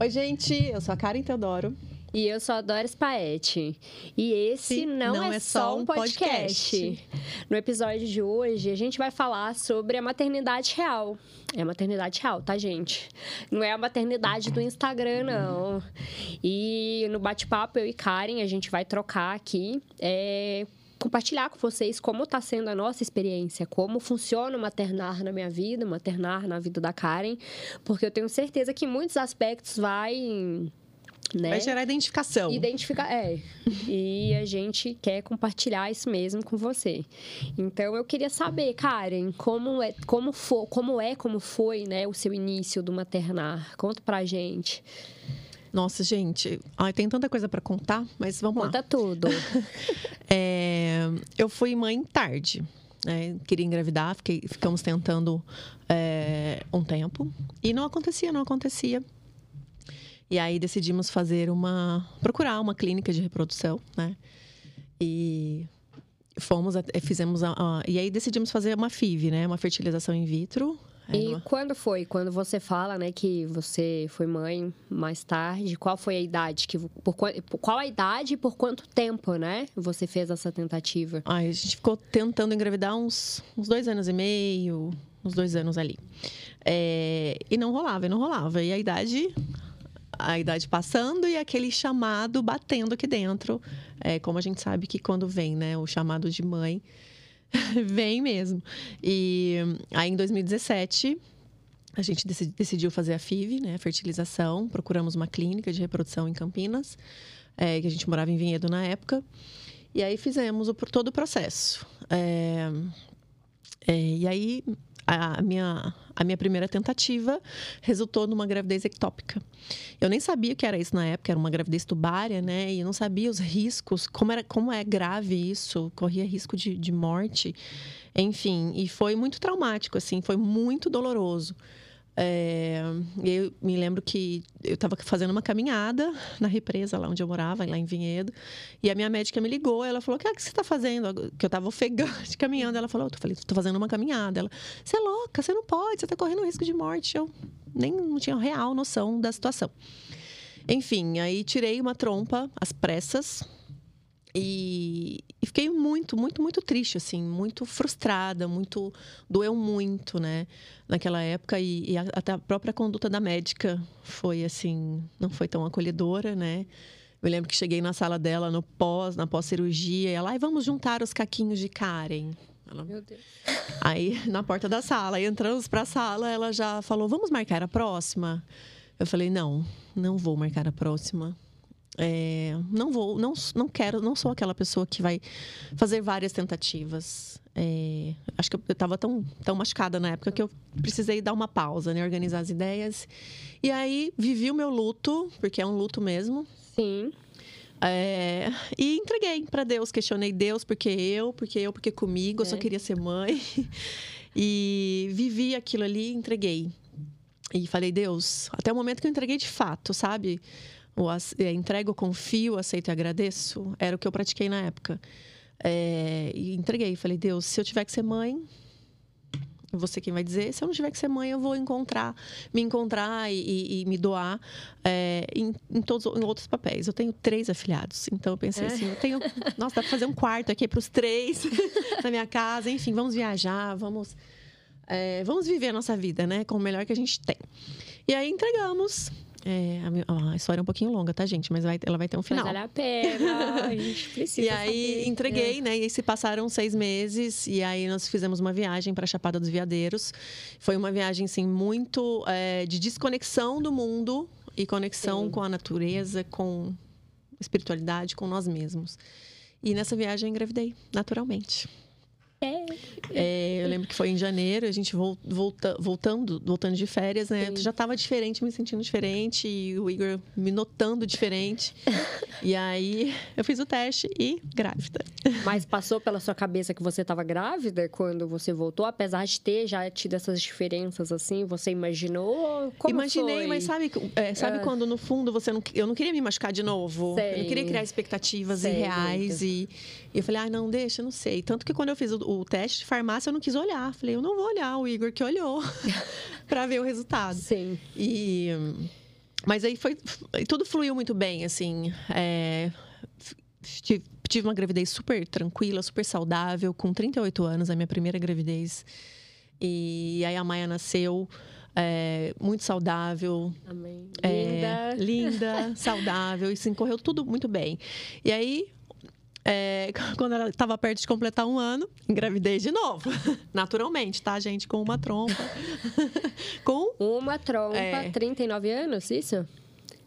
Oi, gente, eu sou a Karen Teodoro. E eu sou a Doris Paete. E esse não, não é, é só só um um podcast. podcast. No episódio de hoje, a gente vai falar sobre a maternidade real. É a maternidade real, tá, gente? Não é a maternidade do Instagram, não. E no bate-papo, eu e Karen, a gente vai trocar aqui. é, Compartilhar com vocês como está sendo a nossa experiência, como funciona o maternar na minha vida, o maternar na vida da Karen, porque eu tenho certeza que em muitos aspectos vai né? Vai gerar identificação. Identificar, é. E a gente quer compartilhar isso mesmo com você. Então eu queria saber, Karen, como é, como foi, como é, como foi, né, o seu início do maternar? Conta pra gente. Nossa, gente, ai, tem tanta coisa para contar, mas vamos Conta lá. tudo. É, eu fui mãe tarde. né? Queria engravidar, fiquei, ficamos tentando é, um tempo. E não acontecia, não acontecia. E aí decidimos fazer uma. procurar uma clínica de reprodução, né? E fomos, fizemos a, a- E aí decidimos fazer uma FIV, né? Uma fertilização in vitro. E quando foi? Quando você fala, né, que você foi mãe mais tarde, qual foi a idade que por- qual a idade e por quanto tempo, né? Você fez essa tentativa? Ai, a gente ficou tentando engravidar uns, uns dois anos e meio, uns dois anos ali. É, e não rolava, e não rolava. E a idade, a idade passando e aquele chamado batendo aqui dentro. É, como a gente sabe que quando vem, né, o chamado de mãe, vem mesmo. E aí em 2017 a gente deci- decidiu fazer a FIV, né, fertilização. Procuramos uma clínica de reprodução em Campinas, é, que a gente morava em Vinhedo na época. E aí fizemos o, todo o processo. É, é, e aí a minha, a minha primeira tentativa resultou numa gravidez ectópica. Eu nem sabia o que era isso na época, era uma gravidez tubária, né? E eu não sabia os riscos, como, era, como é grave isso, corria risco de, de morte. Enfim, e foi muito traumático, assim, foi muito doloroso. É, eu me lembro que eu estava fazendo uma caminhada na represa, lá onde eu morava, lá em Vinhedo. E a minha médica me ligou, ela falou: O que, é que você está fazendo? Que eu estava ofegante caminhando. Ela falou: Eu falei, estou fazendo uma caminhada. Ela, você é louca, você não pode, você está correndo risco de morte. Eu nem não tinha real noção da situação. Enfim, aí tirei uma trompa às pressas. E, e fiquei muito, muito, muito triste, assim, muito frustrada, muito. doeu muito, né? Naquela época, e, e a- até a própria conduta da médica foi, assim, não foi tão acolhedora, né? Eu lembro que cheguei na sala dela no pós, na pós-cirurgia, e ela, ai, vamos juntar os caquinhos de Karen. Ela, Meu Deus. Aí, na porta da sala, aí entramos para a sala, ela já falou: vamos marcar a próxima? Eu falei: não, não vou marcar a próxima. É, não vou, não, não quero, não sou aquela pessoa que vai fazer várias tentativas. É, acho que eu estava tão, tão machucada na época que eu precisei dar uma pausa, né? Organizar as ideias. E aí, vivi o meu luto, porque é um luto mesmo. Sim. É, e entreguei para Deus, questionei Deus, porque eu, porque eu, porque comigo, eu só É. queria ser mãe. E vivi aquilo ali, entreguei. E falei, Deus, até o momento que eu entreguei de fato, sabe? O é, entrego, confio, aceito e agradeço. Era o que eu pratiquei na época. É, e entreguei. Falei, Deus, se eu tiver que ser mãe, você quem vai dizer. Se eu não tiver que ser mãe, eu vou encontrar, me encontrar e, e- e me doar é, em, em todos em outros papéis. Eu tenho três afilhados, então eu pensei É. assim, eu tenho, nossa, dá para fazer um quarto aqui para os três na minha casa. Enfim, vamos viajar, vamos, é, vamos viver a nossa vida, né, com o melhor que a gente tem. E aí entregamos. É, a, mi- a história é um pouquinho longa, tá, gente? Mas vai- ela vai ter um Mas final. vale a pena. A gente precisa. E aí saber. entreguei, né? E aí se passaram seis meses e aí nós fizemos uma viagem para Chapada dos Veadeiros. Foi uma viagem assim muito é, de desconexão do mundo e conexão Sim. com a natureza, com espiritualidade, com nós mesmos. E nessa viagem eu engravidei, naturalmente. É. É, eu lembro que foi em janeiro, a gente vol- volta, voltando, voltando de férias, né? Já estava diferente, me sentindo diferente, e o Igor me notando diferente. e aí eu fiz o teste e grávida. Mas passou pela sua cabeça que você estava grávida quando você voltou, apesar de ter já tido essas diferenças assim, você imaginou? Como Imaginei, foi? mas sabe, é, sabe Ah. quando no fundo você não, eu não queria me machucar de novo? Sei. Eu não queria criar expectativas Sei irreais e, e eu falei, ah, não, deixa, não sei. Tanto que quando eu fiz o, o teste de farmácia, eu não quis olhar. Falei, eu não vou olhar, o Igor que olhou para ver o resultado. Sim. E, mas aí foi. Tudo fluiu muito bem, assim. É, tive, tive uma gravidez super tranquila, super saudável, com 38 anos, a minha primeira gravidez. E aí a Maia nasceu. É, muito saudável. Amém. É, Linda. linda, saudável, e sim, correu tudo muito bem. E aí, é, quando ela estava perto de completar um ano, engravidei de novo. Naturalmente, tá, gente? Com uma trompa. com. Uma trompa, É. 39 anos, isso?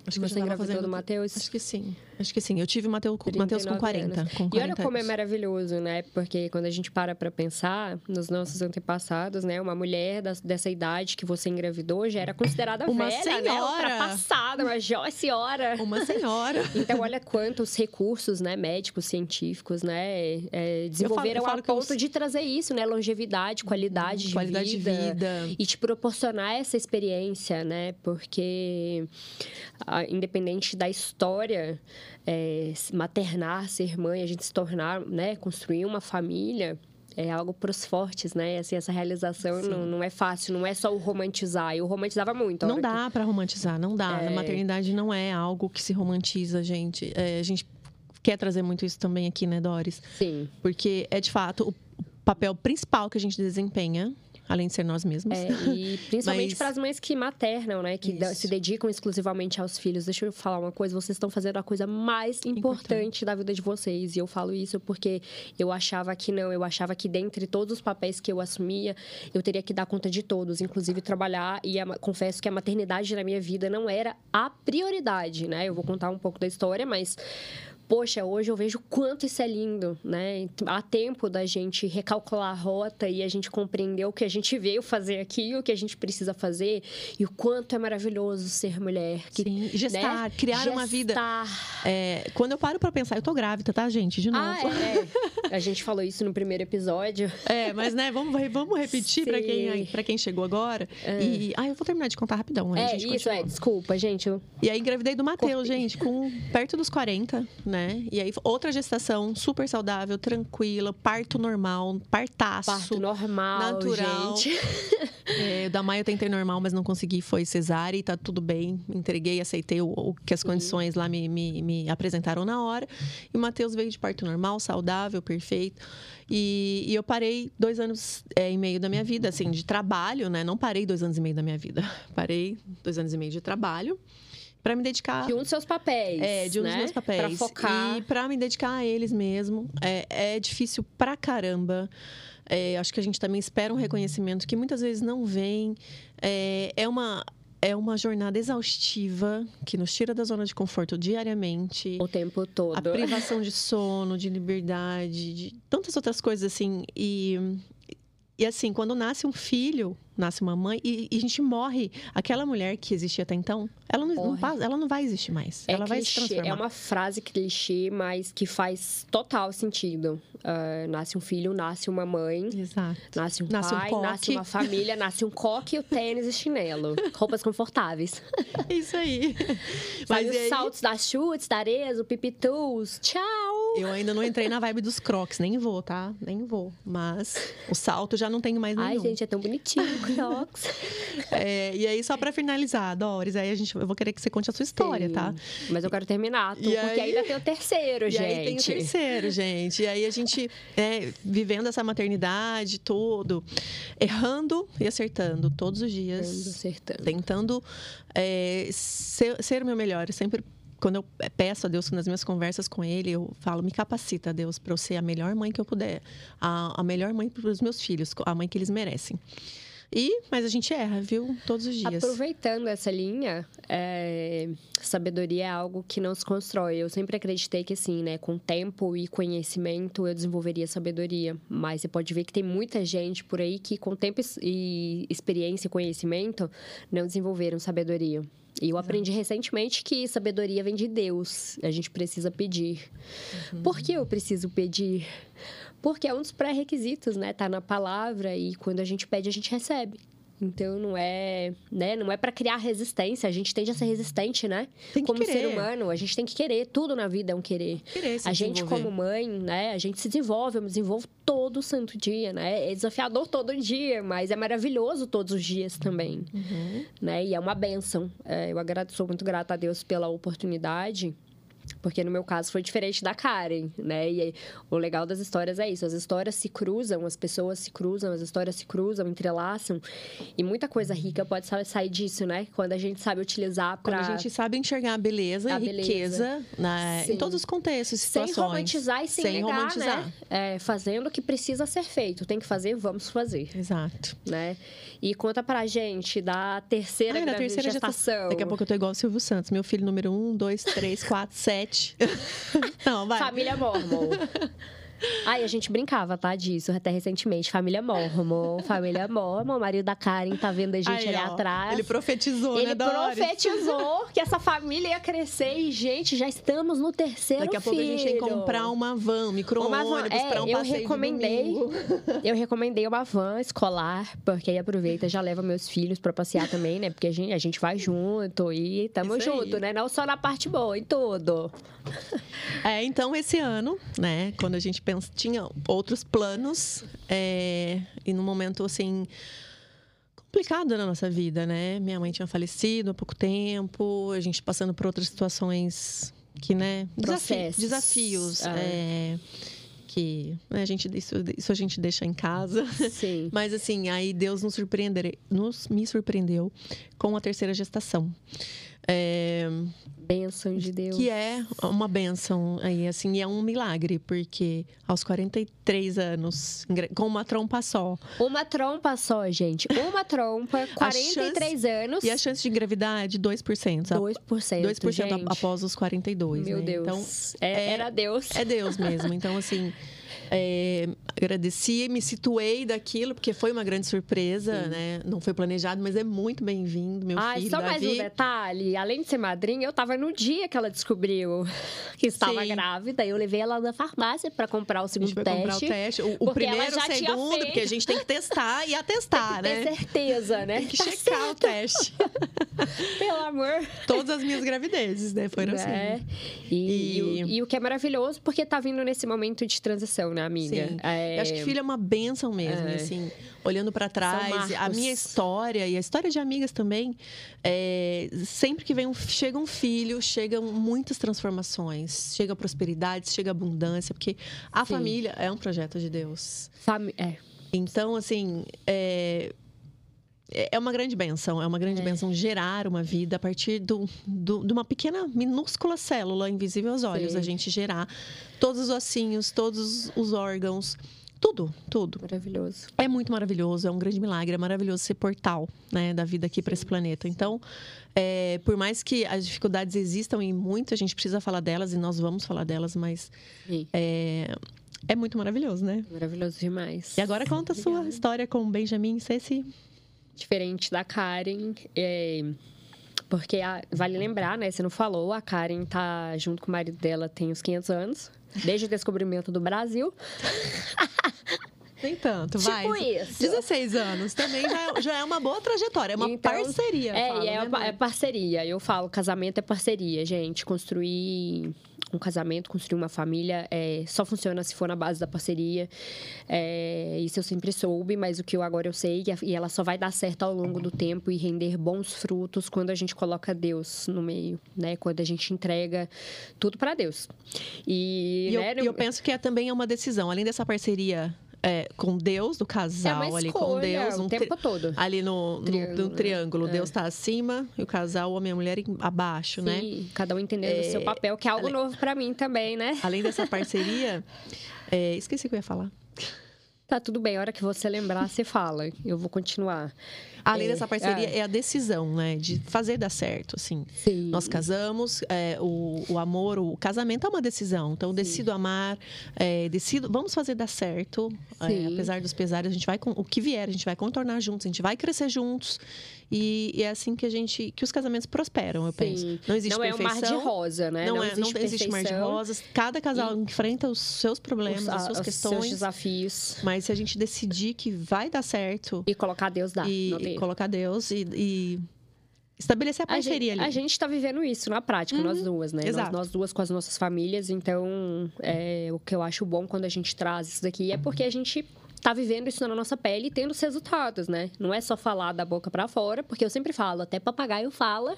Acho Você já tava engravidou do Matheus? Acho que sim. Acho que sim. Eu tive Mateus com, Mateus com 39 40. anos. Com 40 E olha como é anos. maravilhoso, né? Porque quando a gente para pra pensar nos nossos antepassados, né? Uma mulher das- dessa idade que você engravidou já era considerada Uma velha, né? senhora. Ultrapassada, uma jovem senhora. Uma senhora. Então, olha quantos recursos, né, médicos, científicos, né, é, desenvolveram eu falo a que eu- ponto de trazer isso, né, longevidade, qualidade de Qualidade vida, de vida. e te proporcionar essa experiência, né, porque independente da história, é, se maternar, ser mãe, a gente se tornar, né, construir uma família é algo para os fortes, né? Assim, essa realização não, não é fácil, não é só o romantizar. Eu romantizava muito. Não hora que- dá pra romantizar, não dá. É. A maternidade não é algo que se romantiza, gente. É, a gente quer trazer muito isso também aqui, né, Doris? Sim. Porque é de fato o papel principal que a gente desempenha, além de ser nós mesmos. É, e principalmente Mas- para as mães que maternam, né? Que Isso. se dedicam exclusivamente aos filhos. Deixa eu falar uma coisa: vocês estão fazendo a coisa mais importante, Importante. da vida de vocês. E eu falo isso porque eu achava que não. Eu achava que dentre todos os papéis que eu assumia, eu teria que dar conta de todos, inclusive trabalhar. E a confesso que a maternidade na minha vida não era a prioridade, né? Eu vou contar um pouco da história, mas. Poxa, hoje eu vejo o quanto isso é lindo, né? Há tempo da gente recalcular a rota e a gente compreender o que a gente veio fazer aqui, o que a gente precisa fazer e o quanto é maravilhoso ser mulher. Que, Sim, gestar, né? criar uma vida. Gestar. É, quando eu paro pra pensar, eu tô grávida, tá, gente? De novo. Ah, é, é. A gente falou isso no primeiro episódio. É, mas né, vamos, vamos repetir pra quem, pra quem chegou agora. E. Ah, eu vou terminar de contar rapidão. aí a É, isso, é. continua. Desculpa, gente. eu- E aí engravidei do Matheus, gente, com perto dos 40, né? E aí outra gestação super saudável, tranquila, parto normal, partaço. Parto normal, natural. gente. É, da Maia eu tentei normal, mas não consegui, foi cesárea e tá tudo bem. Entreguei, aceitei o, o que as condições lá me, me, me apresentaram na hora. E o Matheus veio de parto normal, saudável, perfeito. E, e eu parei dois anos é, e meio da minha vida, assim, de trabalho, né? Não parei dois anos e meio da minha vida. Parei dois anos e meio de trabalho para me dedicar De um dos seus papéis. é, de um né? dos meus papéis. Pra focar. E pra me dedicar a eles mesmo. É, é difícil pra caramba. É, acho que a gente também espera um reconhecimento que muitas vezes não vem. É, é uma. É uma jornada exaustiva que nos tira da zona de conforto diariamente. O tempo todo. A privação de sono, de liberdade, de tantas outras coisas assim. E, e assim, quando nasce um filho, nasce uma mãe e, e a gente morre, aquela mulher que existia até então, ela não, não, passa- ela não vai existir mais. É ela vai se clichê, transformar. é uma frase clichê, mas que faz total sentido. Ah, nasce um filho, nasce uma mãe, Exato. nasce um Nasce um pai, coque. nasce uma família, nasce um coque, o tênis e chinelo. Roupas confortáveis. Isso aí. Mas os aí, saltos das chutes, da areia, o pipitus. Tchau! eu ainda não entrei na vibe dos crocs, nem vou, tá? Nem vou. Mas o salto já não tenho mais nenhum. Ai, gente, é tão bonitinho, Crocs. É, e aí, só pra finalizar, Doris, aí a gente, eu vou querer que você conte a sua história, Sim. tá? Mas eu quero terminar, tu, porque aí- ainda tem o terceiro, E gente. aí tem o terceiro, gente. E aí a gente, é, vivendo essa maternidade, tudo, errando e acertando todos os dias. Acertando. Tentando é, ser, ser o meu melhor. Eu sempre, quando eu peço a Deus, nas minhas conversas com Ele, eu falo, me capacita, Deus, para eu ser a melhor mãe que eu puder. A, a melhor mãe para os meus filhos, a mãe que eles merecem. E, mas a gente erra, viu? Todos os dias. Aproveitando essa linha, é, sabedoria é algo que não se constrói. Eu sempre acreditei que, assim, né, com tempo e conhecimento eu desenvolveria sabedoria. Mas você pode ver que tem muita gente por aí que, com tempo e experiência e conhecimento, não desenvolveram sabedoria. E eu aprendi recentemente que sabedoria vem de Deus. A gente precisa pedir. Por que eu preciso pedir? Porque é um dos pré-requisitos, né? Tá na palavra e quando a gente pede, a gente recebe. Então não é, né? Não é para criar resistência. A gente tende a ser resistente, né? Como querer. ser humano, a gente tem que querer. Tudo na vida é um querer. Querer a gente, como mãe, né? A gente se desenvolve, eu me desenvolvo todo santo dia, né? É desafiador todo dia, mas é maravilhoso todos os dias também, Uhum. né? E é uma benção. É, eu agradeço, sou muito grata a Deus pela oportunidade. Porque no meu caso foi diferente da Karen, né? E aí, o legal das histórias é isso: as histórias se cruzam, as pessoas se cruzam, as histórias se cruzam, entrelaçam. E muita coisa rica pode sa- sair disso, né? Quando a gente sabe utilizar Quando para a gente sabe enxergar a beleza A e beleza. riqueza né, em todos os contextos, sem situações. romantizar e sem, Sem negar, romantizar. né? É, fazendo o que precisa ser feito. Tem que fazer, vamos fazer, Exato. né? E conta pra gente da terceira, Ai, da terceira gestação. Daqui a pouco eu tô igual o Silvio Santos. Meu filho número um, dois, três, quatro, sete. Não, vai. Família Mormon. Ai, a gente brincava, tá? Disso até recentemente. Família Mormon. Família Mormon. O marido da Karen tá vendo a gente Aí, ali ó, atrás. Ele profetizou, Ele né, Doris? profetizou que essa família ia crescer e, gente, já estamos no terceiro Daqui a pouco a gente tem que filho. comprar uma van, micro-ônibus van, é, pra um eu passeio de recomendei. Eu recomendei uma van escolar, porque aí aproveita já leva meus filhos pra passear também, né? Porque a gente, a gente vai junto e tamo Isso aí. junto, né? Não só na parte boa, em tudo. É, então esse ano, né, quando a gente pensa, tinha outros planos, é, e num momento assim complicado na nossa vida, né? Minha mãe tinha falecido há pouco tempo, a gente passando por outras situações que, né, desafi- desafios, Ah. é, que né, a gente isso, isso a gente deixa em casa. Sim. Mas assim, aí Deus nos surpreender, nos me surpreendeu com a terceira gestação. É, Bênção de Deus. que é uma benção aí, assim, e é um milagre, porque aos 43 anos, com uma trompa só, Uma trompa só, gente. Uma trompa, 43 anos. e a chance de engravidar é de 2%. a- 2%. 2% a- gente. após os 42, Meu né? Deus. Então, É- é- era Deus. é Deus mesmo. Então, assim, é, agradeci, me situei daquilo, porque foi uma grande surpresa, né? Não foi planejado, mas é muito bem-vindo, meu Ai, filho, só mais um Davi. detalhe. Além de ser madrinha, eu tava no dia que ela descobriu que estava Sim. grávida. Eu levei ela na farmácia para comprar o segundo teste. comprar o teste. O, o primeiro, o segundo, porque a gente tem que testar e atestar, Ter né? certeza, né? Tem que Tá checar o teste. Pelo amor. Todas as minhas gravidezes, né? Foram É. assim. E, E- e o- e o que é maravilhoso, porque tá vindo nesse momento de transição, né, amiga? Sim. É, Eu acho que filho é uma benção mesmo, É. assim, olhando pra trás, a minha história e a história de amigas também, é, sempre que vem um, chega um filho, chegam muitas transformações, chega prosperidade, chega abundância, porque a Sim. família é um projeto de Deus. fami- é. Então, assim, é, é uma grande benção, é uma grande É. benção gerar uma vida a partir do, do- de uma pequena, minúscula célula invisível aos olhos. Sim. A gente gerar todos os ossinhos, todos os órgãos, tudo, tudo. Maravilhoso. É muito maravilhoso, é um grande milagre, é maravilhoso ser portal né, da vida aqui para esse planeta. Então, é, por mais que as dificuldades existam e muito, a gente precisa falar delas e nós vamos falar delas, mas é, é muito maravilhoso, né? Maravilhoso demais. E agora conta a sua história com o Benjamin Ceci. Diferente da Karen, é, porque a- vale lembrar, né? Você não falou, a Karen tá junto com o marido dela tem uns 500 anos. Desde o descobrimento do Brasil. Nem tanto, vai. Tipo isso. 16 anos também já, é- já é uma boa trajetória, é uma Então, parceria. É, fala, e é, né, é parceria. Eu falo, casamento é parceria, gente. Construir um casamento, construir uma família, é, só funciona se for na base da parceria. É, isso eu sempre soube, mas o que eu agora eu sei, e a- e ela só vai dar certo ao longo do tempo e render bons frutos quando a gente coloca Deus no meio, né? Quando a gente entrega tudo para Deus. E, E eu, né, e eu penso que é, também é uma decisão, além dessa parceria é, com Deus, do é casal uma ali com Deus, o um tempo tri- todo. ali no, no- Triângulo, no né? triângulo. É. Deus está acima e o casal, homem e a mulher, abaixo, né? Sim, cada um entendendo o seu papel, que é algo novo para mim também, né? Além dessa parceria, é, esqueci o que eu ia falar. Tá tudo bem, a hora que você lembrar, você fala. Eu vou continuar. Além É, dessa parceria, é. é. a decisão, né? De fazer dar certo, assim. Sim. Nós casamos, é, o, o amor, o casamento é uma decisão. Então, decido amar, é, decido, vamos fazer dar certo. é, apesar dos pesares, a gente vai, com- o que vier, a gente vai contornar juntos, a gente vai crescer juntos. E, e é assim que a gente, que os casamentos prosperam, eu penso. Sim. Não existe não é um mar perfeição. de rosa, né? Não, é, não existe existe mar de perfeição. rosas. Cada casal enfrenta os seus problemas, Os- as a- suas os questões. seus desafios. Mas se a gente decidir que vai dar certo, E colocar Deus dá. e não ter. colocar Deus e, e estabelecer a A parceria gente, ali. a gente tá vivendo isso na prática, nós duas, né? Nós, nós duas com as nossas famílias. Então, é, o que eu acho bom quando a gente traz isso daqui é porque a gente tá vivendo isso na nossa pele e tendo os resultados, né? Não é só falar da boca para fora, porque eu sempre falo, até papagaio fala.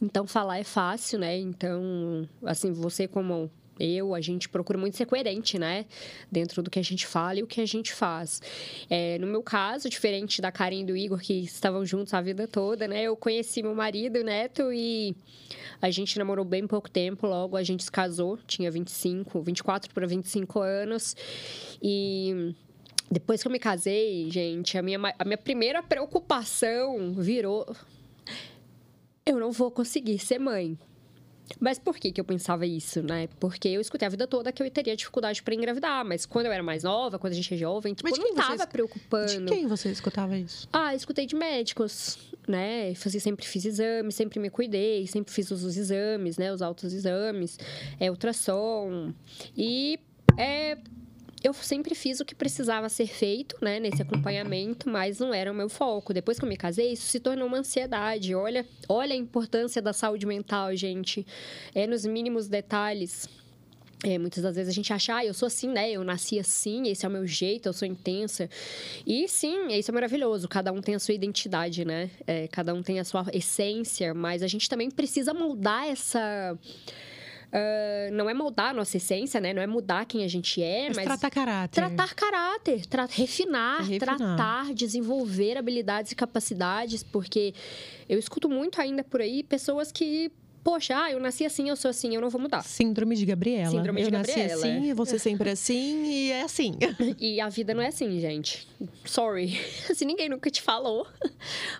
Então, falar é fácil, né? Então, assim, você como eu, a gente procura muito ser coerente, né? Dentro do que a gente fala e o que a gente faz. É, no meu caso, diferente da Karen e do Igor, que estavam juntos a vida toda, né? Eu conheci meu marido, Neto, e a gente namorou bem pouco tempo, logo a gente se casou, tinha 25, 24 para 25 anos. E depois que eu me casei, gente, a minha, a minha primeira preocupação virou: eu não vou conseguir ser mãe. Mas por que, que eu pensava isso, né? Porque eu escutei a vida toda que eu teria dificuldade para engravidar. Mas quando eu era mais nova, quando a gente é jovem, tipo, Mas não quem você preocupando. De quem você escutava isso? Ah, escutei de médicos, né? Fazia, sempre fiz exames, sempre me cuidei, sempre fiz os, os exames, né? Os altos exames, é, ultrassom. E é, eu sempre fiz o que precisava ser feito, né? Nesse acompanhamento, mas não era o meu foco. Depois que eu me casei, isso se tornou uma ansiedade. Olha, olha a importância da saúde mental, gente. É nos mínimos detalhes. É, muitas das vezes a gente acha, ah, eu sou assim, né? Eu nasci assim, esse é o meu jeito, eu sou intensa. E sim, isso é maravilhoso. Cada um tem a sua identidade, né? É, cada um tem a sua essência, mas a gente também precisa moldar essa. Ah, não é moldar a nossa essência, né? Não é mudar quem a gente é, Mas, mas. tratar caráter. Tratar caráter, tra- refinar, refinar. tratar, desenvolver habilidades e capacidades, porque eu escuto muito ainda por aí pessoas que, poxa, ah, eu nasci assim, eu sou assim, eu não vou mudar. Síndrome de Gabriela. Síndrome de eu nasci Gabriela, assim, é. você sempre assim, e é assim. E a vida não é assim, gente. Sorry. Se ninguém nunca te falou.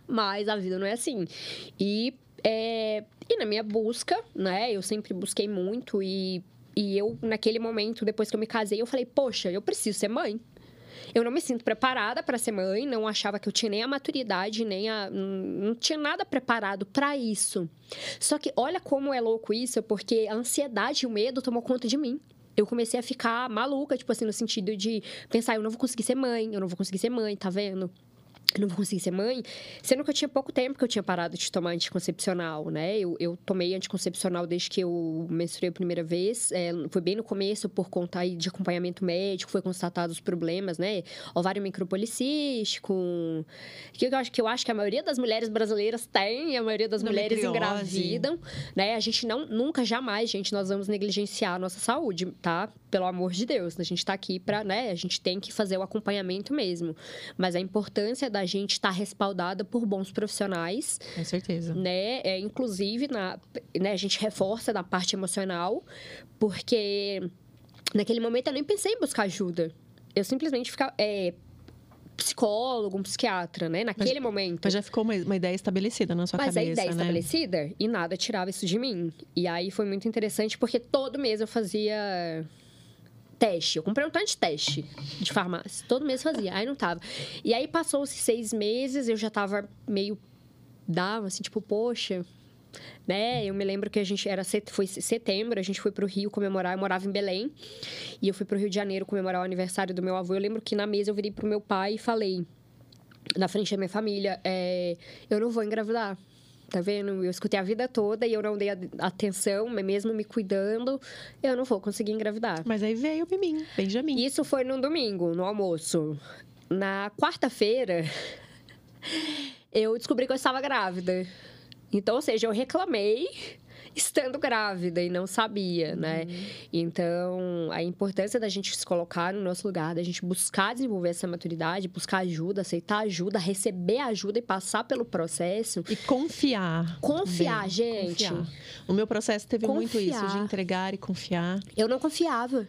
Mas a vida não é assim. E, é, e na minha busca, né? Eu sempre busquei muito. E, e eu, naquele momento, depois que eu me casei, eu falei, poxa, eu preciso ser mãe. Eu não me sinto preparada para ser mãe, não achava que eu tinha nem a maturidade, nem a. Não tinha nada preparado para isso. Só que olha como é louco isso, porque a ansiedade e o medo tomou conta de mim. Eu comecei a ficar maluca, tipo assim, no sentido de pensar, eu não vou conseguir ser mãe, eu não vou conseguir ser mãe, tá vendo? Eu não vou conseguir ser mãe, sendo que eu tinha pouco tempo que eu tinha parado de tomar anticoncepcional, né? Eu, eu tomei anticoncepcional desde que eu menstruei a primeira vez. é, foi bem no começo, por conta aí de acompanhamento médico, foi constatado os problemas, né? Ovário micropolicístico, que eu acho que eu acho que a maioria das mulheres brasileiras tem, a maioria das mulheres engravidam, né? A gente não, nunca, jamais, gente, nós vamos negligenciar a nossa saúde, tá? Pelo amor de Deus, a gente tá aqui pra, né? A gente tem que fazer o acompanhamento mesmo. Mas a importância da gente estar respaldada por bons profissionais, Com certeza. né? É, inclusive, na, né, a gente reforça na parte emocional, porque naquele momento eu nem pensei em buscar ajuda. Eu simplesmente ficava. É, psicólogo, um psiquiatra, né? Naquele momento. Mas já ficou uma, uma ideia estabelecida na sua Mas a cabeça, ideia né? estabelecida e nada tirava isso de mim. E aí foi muito interessante porque todo mês eu fazia teste. Eu comprei um tanto de teste de farmácia. Todo mês fazia. Aí não tava. E aí passou-se seis meses, eu já tava meio. Dava assim, tipo, poxa. Né? Eu me lembro que a gente era foi setembro, a gente foi pro Rio comemorar, eu morava em Belém. E eu fui pro Rio de Janeiro comemorar o aniversário do meu avô. Eu lembro que na mesa eu virei pro meu pai e falei: na frente da minha família, é, eu não vou engravidar. Tá vendo? Eu escutei a vida toda e eu não dei atenção, mesmo me cuidando, eu não vou conseguir engravidar. Mas aí veio o Mimim, Benjamin. Isso foi no domingo, no almoço. Na quarta-feira, eu descobri que eu estava grávida. Então, ou seja, eu reclamei estando grávida e não sabia, né? Então, a importância da gente se colocar no nosso lugar, da gente buscar desenvolver essa maturidade, buscar ajuda, aceitar ajuda, receber ajuda e passar pelo processo. E confiar. Confiar, também. gente. Confiar. O meu processo teve muito isso, de Confiar. entregar e confiar. Eu não confiava.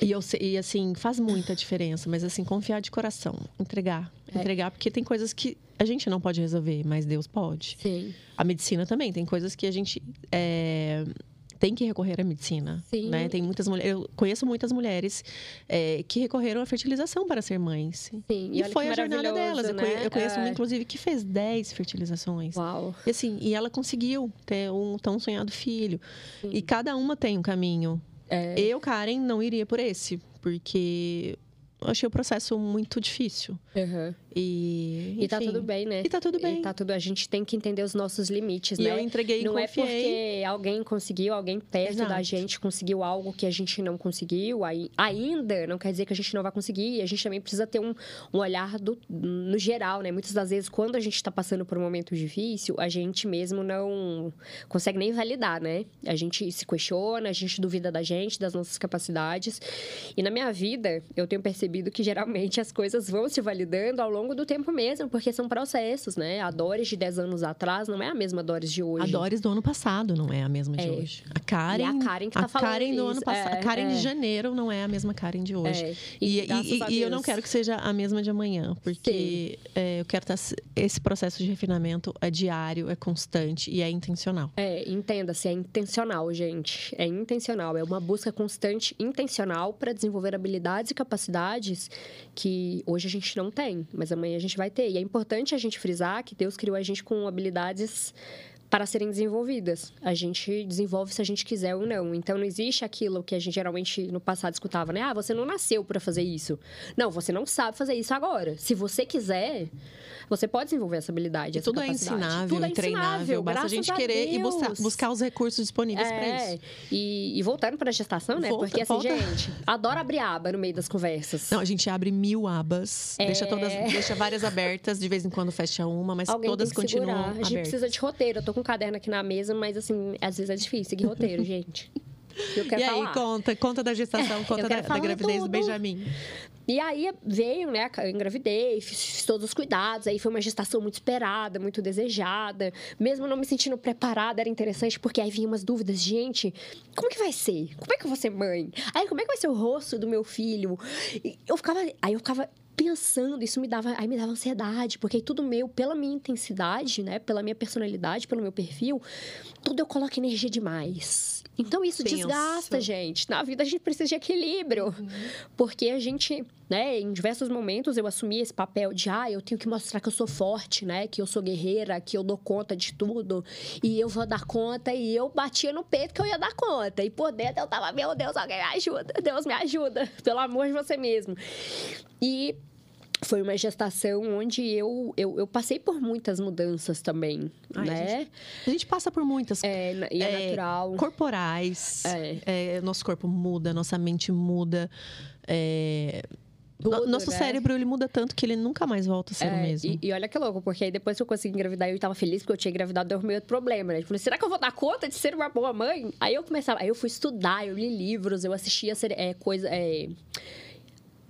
E, eu, e assim, faz muita diferença, mas assim, confiar de coração. Entregar. É. Entregar, porque tem coisas que a gente não pode resolver, mas Deus pode. Sim. A medicina também, tem coisas que a gente é, tem que recorrer à medicina. Sim. Né? Tem muitas mulheres. Eu conheço muitas mulheres é, que recorreram à fertilização para ser mães. Sim. E, olha foi a jornada delas. Né? Eu conheço uma, É. inclusive, que fez 10 fertilizações. Uau. E assim, e ela conseguiu ter um tão sonhado filho. E cada uma tem um caminho. É. Eu, Karen, não iria por esse, porque eu achei o processo muito difícil. Uhum. E, E tá tudo bem, né? E tá tudo bem. E tá tudo, a gente tem que entender os nossos limites, E né? eu entreguei não é confiei. porque alguém conseguiu, alguém perto da Exato. gente conseguiu algo que a gente não conseguiu, aí, ainda não quer dizer que a gente não vai conseguir. E a gente também precisa ter um, um olhar do, no geral, né? Muitas das vezes, quando a gente está passando por um momento difícil, a gente mesmo não consegue nem validar, né? A gente se questiona, a gente duvida da gente, das nossas capacidades. E na minha vida, eu tenho percebido que geralmente as coisas vão se validando ao longo do tempo mesmo, porque são processos, né? A Doris de 10 anos atrás não é a mesma Doris de hoje. A Doris do ano passado não é a mesma de É. hoje. A Karen, E a Karen que tá a Karen falando do ano isso. passado. É, a Karen é. de janeiro não é a mesma Karen de hoje. É, E, e- e- e eu não quero que seja a mesma de amanhã, porque é, eu quero estar. Esse processo de refinamento é diário, é constante e é intencional. É, entenda-se, é intencional, gente. É intencional. É uma busca constante, intencional, para desenvolver habilidades e capacidades que hoje a gente não tem, mas amanhã a gente vai ter. E é importante a gente frisar que Deus criou a gente com habilidades para serem desenvolvidas. A gente desenvolve se a gente quiser ou não. Então não existe aquilo que a gente geralmente no passado escutava, né? Ah, você não nasceu para fazer isso. Não, você não sabe fazer isso agora. Se você quiser, você pode desenvolver essa habilidade, essa tudo é capacidade. ensinável Tudo é e treinável. Basta a gente querer e buscar, Deus. buscar os recursos disponíveis para É, isso. e, e voltando para a gestação, né? Volta, Porque assim, volta. gente, adoro abrir aba no meio das conversas. Não, a gente abre mil abas, deixa É. todas, deixa várias abertas, de vez em quando fecha uma, mas Alguém todas continuam segurar. A gente abertas. precisa de roteiro. Eu tô com caderno aqui na mesa, mas assim, às vezes é difícil seguir roteiro, gente. Eu quero E aí, falar. conta, conta da gestação, conta eu da, da gravidez do tudo. Benjamin. E aí veio, né? Eu engravidei, fiz, fiz todos os cuidados. Aí foi uma gestação muito esperada, muito desejada. Mesmo não me sentindo preparada, era interessante, porque aí vinham umas dúvidas. Gente, como que vai ser? Como é que eu vou ser mãe? Aí, como é que vai ser o rosto do meu filho? E eu ficava. Aí eu ficava pensando, isso me dava, aí me dava ansiedade, porque tudo meu, pela minha intensidade, né, pela minha personalidade, pelo meu perfil, tudo eu coloco energia demais. Então isso Penso. desgasta, gente. Na vida a gente precisa de equilíbrio. Porque a gente, né, em diversos momentos eu assumi esse papel de, ah, eu tenho que mostrar que eu sou forte, né, que eu sou guerreira, que eu dou conta de tudo e eu vou dar conta. E eu batia no peito que eu ia dar conta. E por dentro eu tava, meu Deus, alguém me ajuda, Deus me ajuda, pelo amor de você mesmo. E foi uma gestação onde eu, eu, eu passei por muitas mudanças também, Ai, né? A gente passa por muitas É, e é, É, natural. corporais. É. É, nosso corpo muda, nossa mente muda. é, Tudo, no- nosso né? cérebro ele muda tanto que ele nunca mais volta a ser o É, mesmo. E, e olha que louco, porque aí depois que eu consegui engravidar, eu tava feliz porque eu tinha engravidado, deu meio outro problema, né? Eu falei, será que eu vou dar conta de ser uma boa mãe? Aí eu começava, aí eu fui estudar, eu li livros, eu assistia é, coisa, é,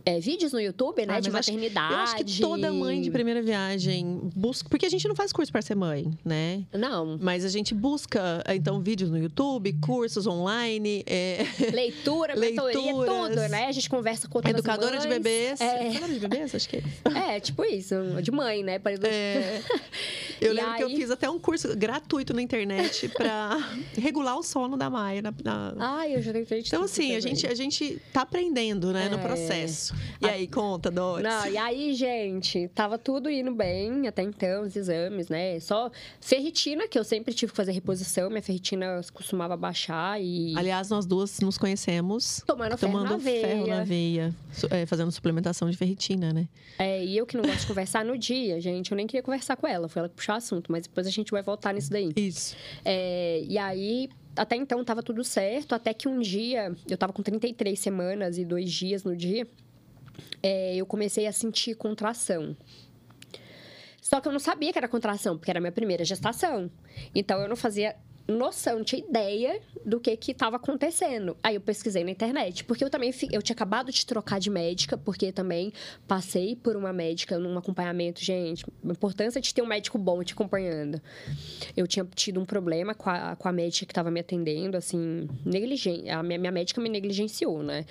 é, vídeos no YouTube, né? Ah, de mas acho- maternidade. Eu acho que toda mãe de primeira viagem busca. Porque a gente não faz curso para ser mãe, né? Não. Mas a gente busca, então, vídeos no YouTube, cursos online, é, Leitura, mentoria, tudo, né? A gente conversa com outras educadora de bebês. É. Educadora de bebês? Acho que é. É, tipo isso, de mãe, né? Para É. Eu lembro que eu aí- fiz até um curso gratuito na internet para regular o sono da Maia. na- na- Ai, eu já tentei Então, assim, a gente, a gente tá aprendendo, né, no É. processo. E aí, conta, Doris. Não, e aí, gente, tava tudo indo bem até então, os exames, né? Só ferritina, que eu sempre tive que fazer reposição, minha ferritina costumava baixar e Aliás, nós duas nos conhecemos tomando ferro tomando na veia. ferro na veia, é, fazendo suplementação de ferritina, né? É, e eu que não gosto de conversar no dia, gente, eu nem queria conversar com ela, foi ela que puxou o assunto, mas depois a gente vai voltar nisso daí. Isso. É, e aí, até então tava tudo certo, até que um dia, eu tava com 33 semanas e dois dias no dia, é, eu comecei a sentir contração. Só que eu não sabia que era contração, porque era a minha primeira gestação. Então eu não fazia noção, não tinha ideia do que que estava acontecendo. Aí eu pesquisei na internet, porque eu também eu tinha acabado de trocar de médica, porque também passei por uma médica num acompanhamento, gente, a importância de ter um médico bom te acompanhando. Eu tinha tido um problema com a, com a médica que estava me atendendo, assim, negligente. A minha, minha médica me negligenciou, né?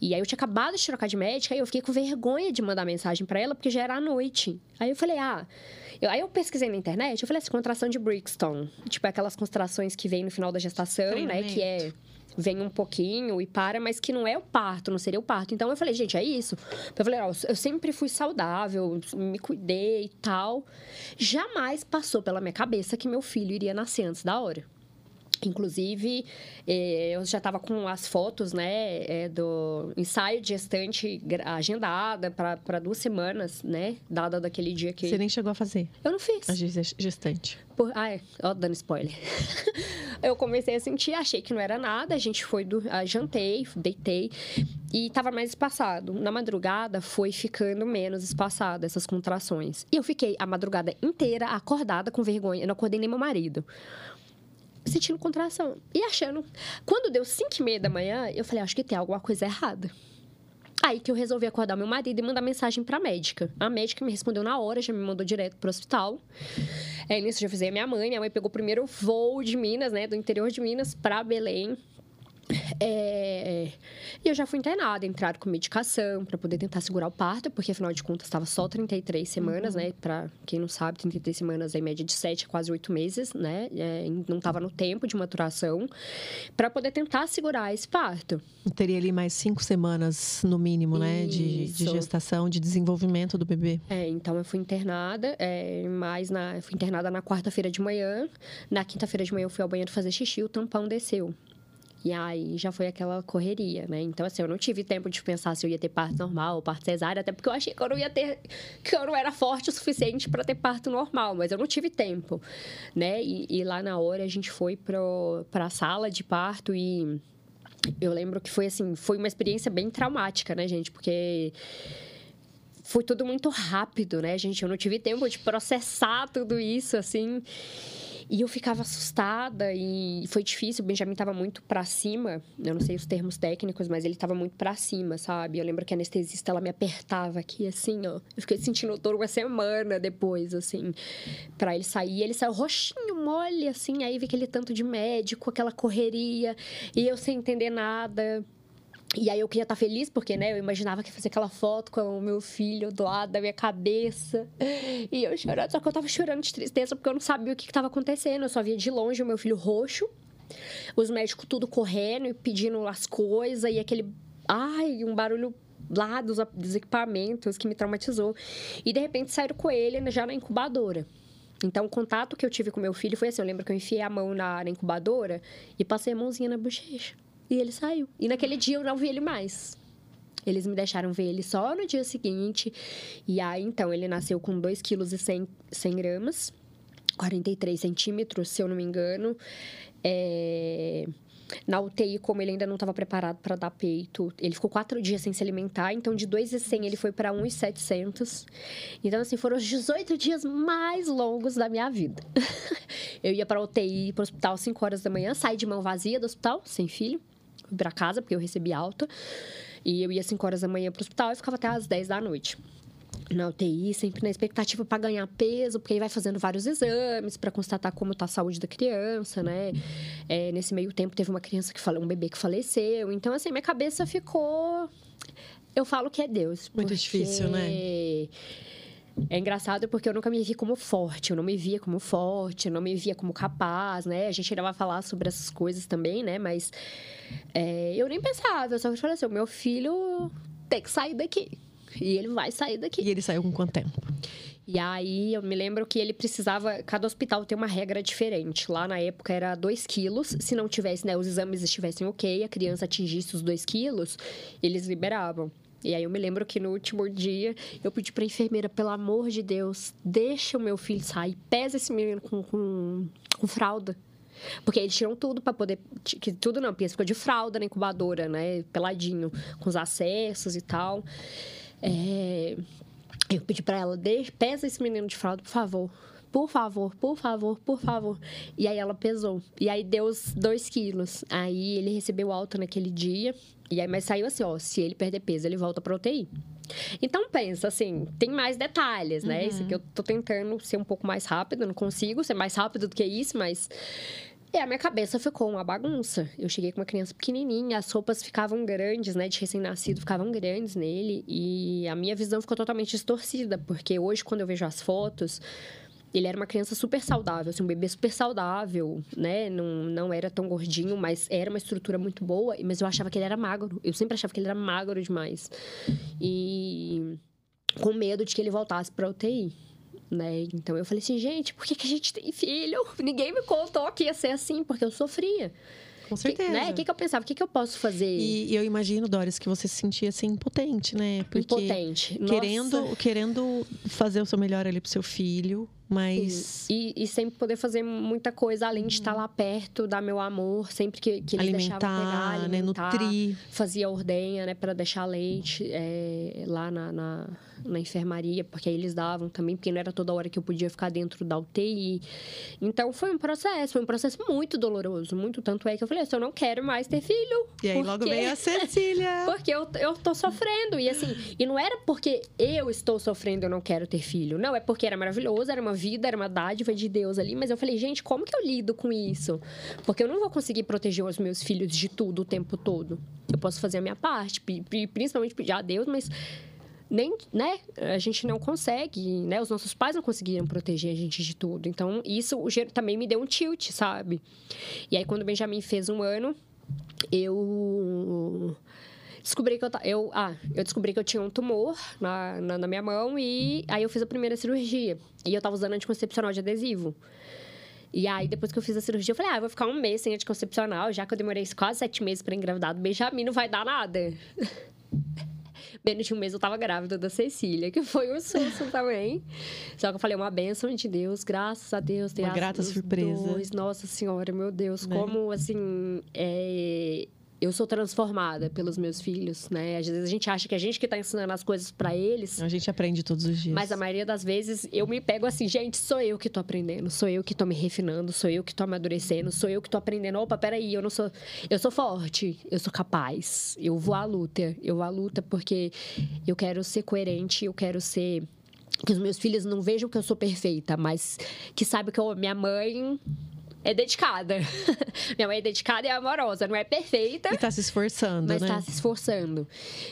E aí eu tinha acabado de trocar de médica e eu fiquei com vergonha de mandar mensagem para ela, porque já era à noite. Aí eu falei, ah. Eu, aí eu pesquisei na internet, eu falei assim, contração de Brixton. Tipo, aquelas contrações que vem no final da gestação, né? Que é vem um pouquinho e para, mas que não é o parto, não seria o parto. Então eu falei, gente, é isso. Eu falei, ó, eu sempre fui saudável, me cuidei e tal. Jamais passou pela minha cabeça que meu filho iria nascer antes da hora. Inclusive, eh, eu já estava com as fotos, né, eh, do ensaio de gestante agendada para duas semanas, né, dada daquele dia que Você nem chegou a fazer eu não fiz. a ges- gestante. Por... Ai, ó, dando spoiler. eu comecei a sentir, achei que não era nada. A gente foi, do... ah, jantei, deitei e tava mais espaçado. Na madrugada foi ficando menos espaçado essas contrações. E eu fiquei a madrugada inteira acordada com vergonha. Eu não acordei nem meu marido. Sentindo contração. E achando. Quando deu 5 e meia da manhã, eu falei, acho que tem alguma coisa errada. Aí que eu resolvi acordar meu marido e mandar mensagem pra médica. A médica me respondeu na hora, já me mandou direto pro hospital. É, nisso já avisei a minha mãe. Minha mãe pegou o primeiro voo de Minas, né? Do interior de Minas pra Belém. É, E eu já fui internada, entraram com medicação para poder tentar segurar o parto, porque afinal de contas estava só 33 semanas, né? Para quem não sabe, 33 semanas é em média de 7 a quase 8 meses, né? É, não estava no tempo de maturação, para poder tentar segurar esse parto. Teria ali mais cinco semanas, no mínimo, né? De, de gestação, de desenvolvimento do bebê. É, então eu fui internada, é, mas na, eu fui internada na quarta-feira de manhã. Na quinta-feira de manhã eu fui ao banheiro fazer xixi, o tampão desceu. E aí já foi aquela correria, né? Então, assim, eu não tive tempo de pensar se eu ia ter parto normal ou parto cesárea, até porque eu achei que eu não ia ter. que eu não era forte o suficiente para ter parto normal, mas eu não tive tempo, né? E, e lá na hora a gente foi para a sala de parto e. Eu lembro que foi assim, foi uma experiência bem traumática, né, gente? Porque foi tudo muito rápido, né, gente? Eu não tive tempo de processar tudo isso, assim. E eu ficava assustada e foi difícil. O Benjamin estava muito para cima. Eu não sei os termos técnicos, mas ele estava muito para cima, sabe? Eu lembro que a anestesista ela me apertava aqui assim, ó. Eu fiquei sentindo dor uma semana depois, assim, para ele sair. Ele saiu roxinho, mole, assim. Aí vi aquele tanto de médico, aquela correria e eu sem entender nada. E aí eu queria estar feliz, porque, né, eu imaginava que ia fazer aquela foto com o meu filho do lado da minha cabeça. E eu chorando, só que eu tava chorando de tristeza porque eu não sabia o que estava acontecendo. Eu só via de longe o meu filho roxo, os médicos tudo correndo e pedindo as coisas, e aquele. Ai, um barulho lá dos, dos equipamentos que me traumatizou. E de repente saíram com ele já na incubadora. Então, o contato que eu tive com meu filho foi assim: eu lembro que eu enfiei a mão na, na incubadora e passei a mãozinha na bochecha. E ele saiu. E naquele dia eu não vi ele mais. Eles me deixaram ver ele só no dia seguinte. E aí, então, ele nasceu com 2,1 kg e 100 gramas. 43 centímetros, se eu não me engano. É... Na UTI, como ele ainda não estava preparado para dar peito, ele ficou quatro dias sem se alimentar. Então, de 2,100 ele foi para 1,700. Então, assim, foram os 18 dias mais longos da minha vida. eu ia para UTI, para o hospital às 5 horas da manhã, saí de mão vazia do hospital, sem filho. Fui para casa, porque eu recebi alta. E eu ia às 5 horas da manhã para o hospital e ficava até às 10 da noite na UTI, sempre na expectativa para ganhar peso, porque aí vai fazendo vários exames para constatar como está a saúde da criança, né? É, nesse meio tempo teve uma criança que falou, um bebê que faleceu. Então, assim, minha cabeça ficou. Eu falo que é Deus. Muito difícil, né? É engraçado porque eu nunca me vi como forte, eu não me via como forte, eu não me via como capaz, né? A gente ainda vai falar sobre essas coisas também, né? Mas é, eu nem pensava, eu só falei assim: o meu filho tem que sair daqui. E ele vai sair daqui. E ele saiu com quanto tempo? E aí eu me lembro que ele precisava. Cada hospital tem uma regra diferente. Lá na época era 2 quilos. Se não tivesse, né, os exames estivessem ok, a criança atingisse os 2 quilos, eles liberavam. E aí eu me lembro que no último dia eu pedi pra enfermeira, pelo amor de Deus, deixa o meu filho sair, pesa esse menino com, com, com fralda. Porque eles tiram tudo para poder. Que, tudo não, porque ficou de fralda na incubadora, né? Peladinho, com os acessos e tal. É, eu pedi para ela, pesa esse menino de fralda, por favor. Por favor, por favor, por favor. E aí ela pesou. E aí deu os dois quilos. Aí ele recebeu alta naquele dia. E aí, mas saiu assim, ó, se ele perder peso, ele volta pra UTI. Então pensa, assim, tem mais detalhes, né? Uhum. Isso aqui eu tô tentando ser um pouco mais rápido, não consigo ser mais rápido do que isso, mas e a minha cabeça ficou uma bagunça. Eu cheguei com uma criança pequenininha, as roupas ficavam grandes, né? De recém-nascido, ficavam grandes nele. E a minha visão ficou totalmente distorcida, porque hoje, quando eu vejo as fotos, ele era uma criança super saudável, assim, um bebê super saudável, né? Não, não era tão gordinho, mas era uma estrutura muito boa. Mas eu achava que ele era magro. Eu sempre achava que ele era magro demais. E com medo de que ele voltasse pra UTI. né? Então eu falei assim, gente, por que, que a gente tem filho? Ninguém me contou que ia ser assim, porque eu sofria. Com certeza. Que, né? O que, que eu pensava? O que, que eu posso fazer? E, e eu imagino, Doris, que você se sentia assim impotente, né? Porque Impotente. Querendo, querendo fazer o seu melhor ali pro seu filho, mas E, e sempre poder fazer muita coisa além de estar lá perto, dar meu amor, sempre que, que eles deixavam pegar, alimentar, né? alimentar, Nutrir. fazia ordenha, né, para deixar leite é, lá na, na, na enfermaria, porque aí eles davam também, porque não era toda hora que eu podia ficar dentro da UTI. Então foi um processo, foi um processo muito doloroso, muito tanto é que eu falei, assim, eu não quero mais ter filho. E aí logo veio a Cecília. Porque eu, eu tô sofrendo. E assim, e não era porque eu estou sofrendo, eu não quero ter filho. Não, é porque era maravilhoso, era uma vida, era uma dádiva de Deus ali. Mas eu falei, gente, como que eu lido com isso? Porque eu não vou conseguir proteger os meus filhos de tudo o tempo todo. Eu posso fazer a minha parte, principalmente pedir a Deus, mas nem, né? A gente não consegue, né? Os nossos pais não conseguiram proteger a gente de tudo. Então, isso também me deu um tilt, sabe? E aí, quando o Benjamin fez um ano, eu descobri que eu, eu ah, eu descobri que eu tinha um tumor na, na, na minha mão e aí eu fiz a primeira cirurgia. E eu tava usando anticoncepcional de adesivo. E aí, depois que eu fiz a cirurgia, eu falei, ah, eu vou ficar um mês sem anticoncepcional, já que eu demorei quase sete meses para engravidar do Benjamin, não vai dar nada. Menos de um mês eu tava grávida da Cecília, que foi um susto também. Só que eu falei, uma bênção de Deus, graças a Deus. tem Uma grata surpresa. dois. Nossa Senhora, meu Deus, Né? como assim. é, Eu sou transformada pelos meus filhos, né? Às vezes a gente acha que a gente que tá ensinando as coisas para eles. A gente aprende todos os dias. Mas a maioria das vezes eu me pego assim, gente, sou eu que tô aprendendo, sou eu que tô me refinando, sou eu que tô amadurecendo, sou eu que tô aprendendo. Opa, peraí, eu não sou. Eu sou forte, eu sou capaz, eu vou à luta, eu vou à luta porque eu quero ser coerente, eu quero ser. Que os meus filhos não vejam que eu sou perfeita, mas que saibam que eu, minha mãe é dedicada. minha mãe é dedicada e amorosa, não é perfeita, E tá se esforçando, mas né? tá se esforçando.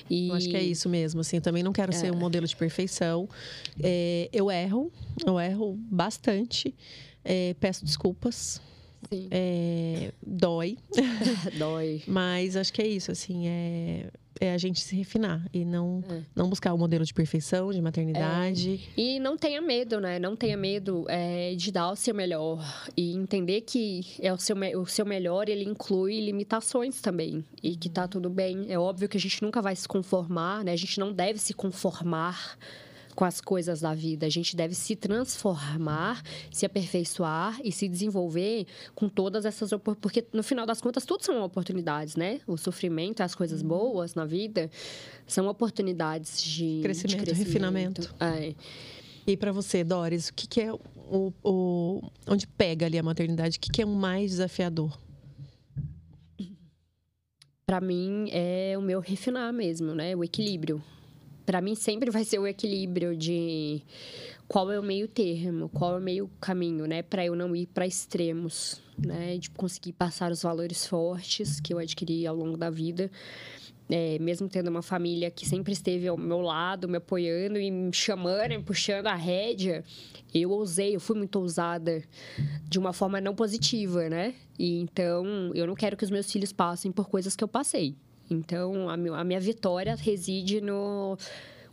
E... Eu acho que é isso mesmo, assim. Também não quero ser um modelo de perfeição. É, eu erro, eu erro bastante. É, peço desculpas. Sim. É, dói. Dói. Mas acho que é isso, assim. É, é a gente se refinar e não, É. não buscar o modelo de perfeição, de maternidade. E não tenha medo, né? Não tenha medo é, de dar o seu melhor. E entender que é o seu, o seu melhor, ele inclui limitações também. E que tá tudo bem. É óbvio que a gente nunca vai se conformar, né? A gente não deve se conformar com as coisas da vida. A gente deve se transformar, se aperfeiçoar e se desenvolver com todas essas oportunidades. Porque, no final das contas, tudo são oportunidades, né? O sofrimento, as coisas boas na vida são oportunidades de de Crescimento, refinamento. É. E pra você, Doris, o que, que é o, o- onde pega ali a maternidade? O que, que é o mais desafiador? Para mim é o meu refinar mesmo, né? O equilíbrio. Para mim sempre vai ser o equilíbrio de qual é o meio termo, qual é o meio caminho, né, para eu não ir para extremos, né, de conseguir passar os valores fortes que eu adquiri ao longo da vida. É, mesmo tendo uma família que sempre esteve ao meu lado, me apoiando e me chamando, me puxando a rédea, eu ousei, eu fui muito ousada de uma forma não positiva, né? E então, eu não quero que os meus filhos passem por coisas que eu passei. Então, a, meu- a minha vitória reside no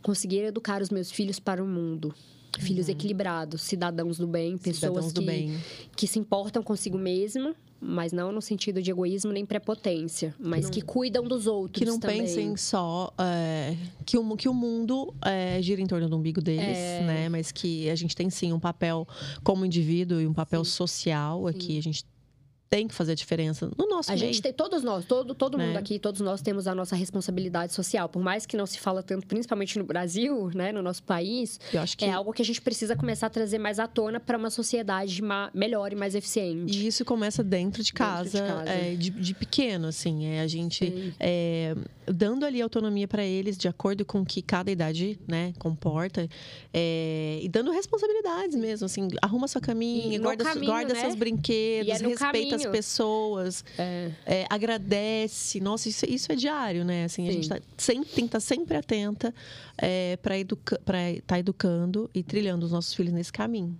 conseguir educar os meus filhos para o mundo. Filhos equilibrados, cidadãos do bem, pessoas Uhum. Cidadãos que, bem. que se importam consigo mesmo, mas não no sentido de egoísmo nem prepotência, mas que, cuidam dos outros Que não também. pensem só é, que, o, que o mundo é, gira em torno do umbigo deles, É. né? Mas que a gente tem sim um papel como indivíduo e um papel social aqui. A gente tem que fazer a diferença no nosso A meio. gente tem, todos nós, todo, todo Né? mundo aqui, todos nós temos a nossa responsabilidade social. Por mais que não se fala tanto, principalmente no Brasil, né, no nosso país, Eu acho que é algo que a gente precisa começar a trazer mais à tona para uma sociedade melhor e mais eficiente. E isso começa dentro de Dentro casa, de casa. é, de, de pequeno, assim. É a gente é, dando ali autonomia para eles, de acordo com o que cada idade né, comporta. é, e dando responsabilidades mesmo, assim. Arruma sua caminha, guarda, caminho, guarda né? seus brinquedos, é no respeita as pessoas, É. é, agradece. Nossa, isso, isso é diário, né? Assim, a gente tá sempre, tem que estar sempre atenta é, para estar educando e trilhando os nossos filhos nesse caminho.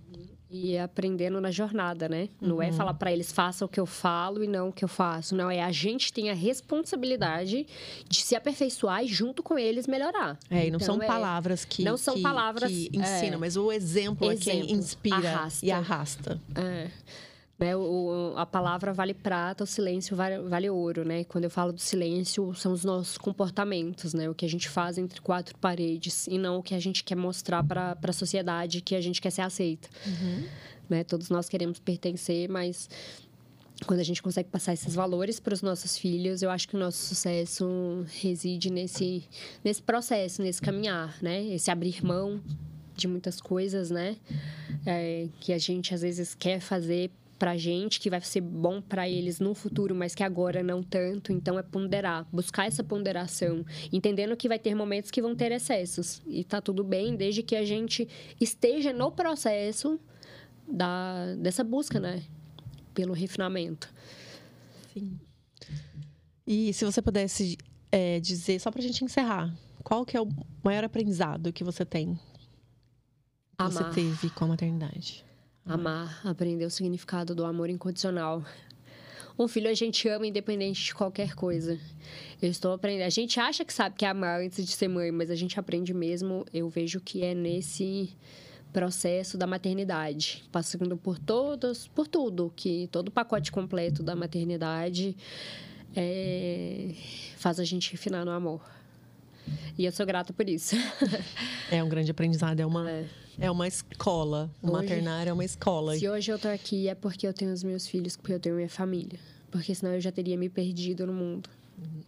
E aprendendo na jornada, né? Não é Uhum. falar para eles façam o que eu falo e não o que eu faço. Não, é a gente tem a responsabilidade de se aperfeiçoar e junto com eles melhorar. É, e não Então, são é- palavras que, não são que- palavras, que é. ensinam, mas o exemplo, é quem Exemplo, inspira arrasta. e arrasta. É. Né, o, a palavra vale prata, o silêncio vale, vale ouro, né? Quando eu falo do silêncio, são os nossos comportamentos, né? O que a gente faz entre quatro paredes e não o que a gente quer mostrar para a sociedade que a gente quer ser aceita. Né? Todos nós queremos pertencer, mas quando a gente consegue passar esses valores para os nossos filhos, eu acho que o nosso sucesso reside nesse, nesse processo, nesse caminhar, né? Esse abrir mão de muitas coisas, né? É, que a gente às vezes quer fazer pra gente, que vai ser bom para eles no futuro, mas que agora não tanto. Então é ponderar, buscar essa ponderação, entendendo que vai ter momentos que vão ter excessos e tá tudo bem, desde que a gente esteja no processo da dessa busca, né? Pelo refinamento. Sim. E se você pudesse é, dizer, só pra gente encerrar, qual que é o maior aprendizado que você tem? Que você teve com a maternidade? Amar, aprender o significado do amor incondicional. Um filho a gente ama independente de qualquer coisa. Eu estou aprendendo. A gente acha que sabe que é amar antes de ser mãe, mas a gente aprende mesmo. Eu vejo que é nesse processo da maternidade, passando por todos, por tudo, que todo o pacote completo da maternidade é, faz a gente refinar no amor. E eu sou grata por isso. É um grande aprendizado, é uma, É. é uma escola. O Hoje- maternário é uma escola. Se hoje eu tô aqui é porque eu tenho os meus filhos, porque eu tenho minha família. Porque senão eu já teria me perdido no mundo.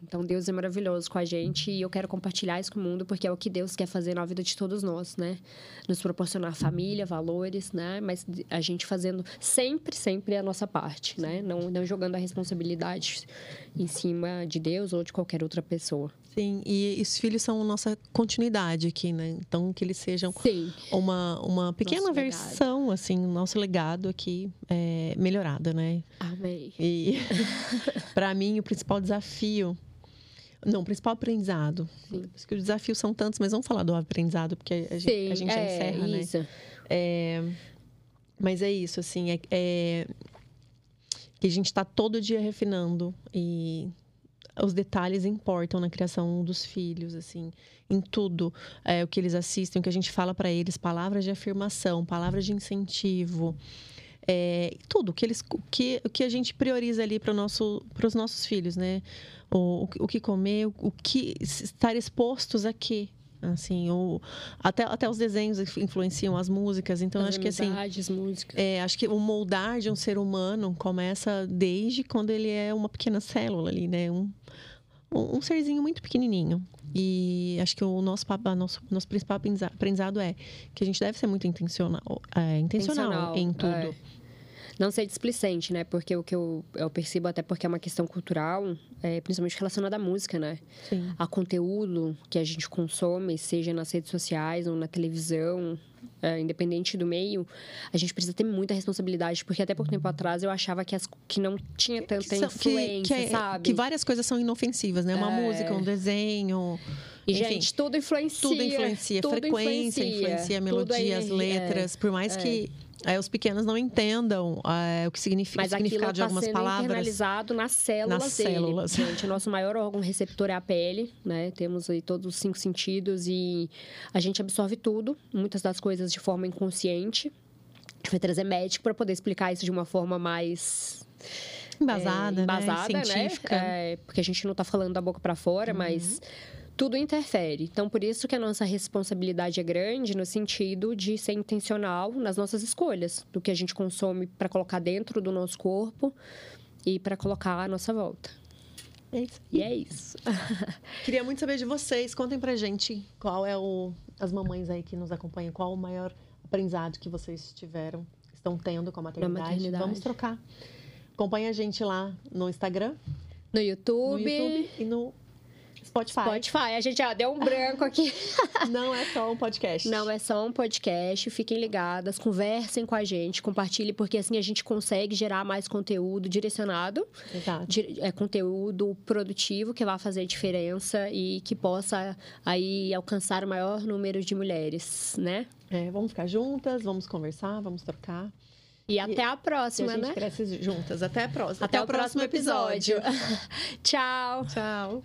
Então Deus é maravilhoso com a gente e eu quero compartilhar isso com o mundo porque é o que Deus quer fazer na vida de todos nós, né? Nos proporcionar família, valores, né? Mas a gente fazendo sempre, sempre a nossa parte, né? Não, não jogando a responsabilidade em cima de Deus ou de qualquer outra pessoa. Sim, e os filhos são nossa continuidade aqui, né? Então, que eles sejam Sim. uma, uma pequena Nosso legado. versão, assim, nosso legado aqui é, melhorada, né? Amém. E para mim o principal desafio, não, o principal aprendizado, Sim. porque os desafios são tantos, mas vamos falar do aprendizado porque a gente, Sim, a gente já é, encerra, né? isso. É, mas é isso, assim, é, é que a gente está todo dia refinando e os detalhes importam na criação dos filhos, assim, em tudo, é, o que eles assistem, o que a gente fala para eles, palavras de afirmação, palavras de incentivo, é, tudo o que eles, que, que a gente prioriza ali para nosso, os nossos filhos, né? O, o, que- o que comer, o, o que estar expostos a quê? Assim, o, até, até os desenhos influenciam as músicas, então As acho que assim, músicas. é, acho que o moldar de um ser humano começa desde quando ele é uma pequena célula ali, né? Um, um, serzinho muito pequenininho. E acho que o nosso, papa- nosso, nosso principal aprendiza- aprendizado é que a gente deve ser muito intencional, é, intencional, Intencional, em tudo. é. Não ser displicente, né? Porque o que eu, eu percebo, até porque é uma questão cultural, é, principalmente relacionada à música, né? Sim. A conteúdo que a gente consome, seja nas redes sociais ou na televisão, é, independente do meio, a gente precisa ter muita responsabilidade, porque até pouco tempo atrás eu achava que, as, que não tinha tanta Que são- que- influência, que, é- sabe? que várias coisas são inofensivas, né? Uma É. música, um desenho. E, enfim, gente, tudo influencia. tudo influencia. tudo frequência influencia, a tudo é melodia, as energia, letras. Por mais é. que é, os pequenos não entendam é, o que significa Mas significado de está algumas sendo palavras. internalizado nas células Nas dele. células. Gente, o nosso maior órgão receptor é a pele, né? Temos aí todos os cinco sentidos e a gente absorve tudo, muitas das coisas de forma inconsciente. A gente vai trazer médico para poder explicar isso de uma forma mais Embasada, é, né? embasada, né? Científica. É, porque a gente não está falando da boca para fora, Uhum. mas tudo interfere. Então, por isso que a nossa responsabilidade é grande no sentido de ser intencional nas nossas escolhas, do que a gente consome para colocar dentro do nosso corpo e para colocar à nossa volta. É isso. E é isso. Queria muito saber de vocês. Contem pra gente qual é o. As mamães aí que nos acompanham, qual o maior aprendizado que vocês tiveram, estão tendo com a maternidade. maternidade. Vamos trocar. Acompanha a gente lá no Instagram, No no YouTube, YouTube e no Spotify. Spotify. A gente já deu um branco aqui. Não é só um podcast. Não é só um podcast, fiquem ligadas, conversem com a gente, compartilhem, porque assim a gente consegue gerar mais conteúdo direcionado Exato. de- é, conteúdo produtivo que vai fazer diferença e que possa aí alcançar o maior número de mulheres, né? É, vamos ficar juntas, vamos conversar, vamos trocar. E até a próxima, a gente né? cresce juntas. Até a próxima. Até, o próximo episódio. Tchau. Tchau.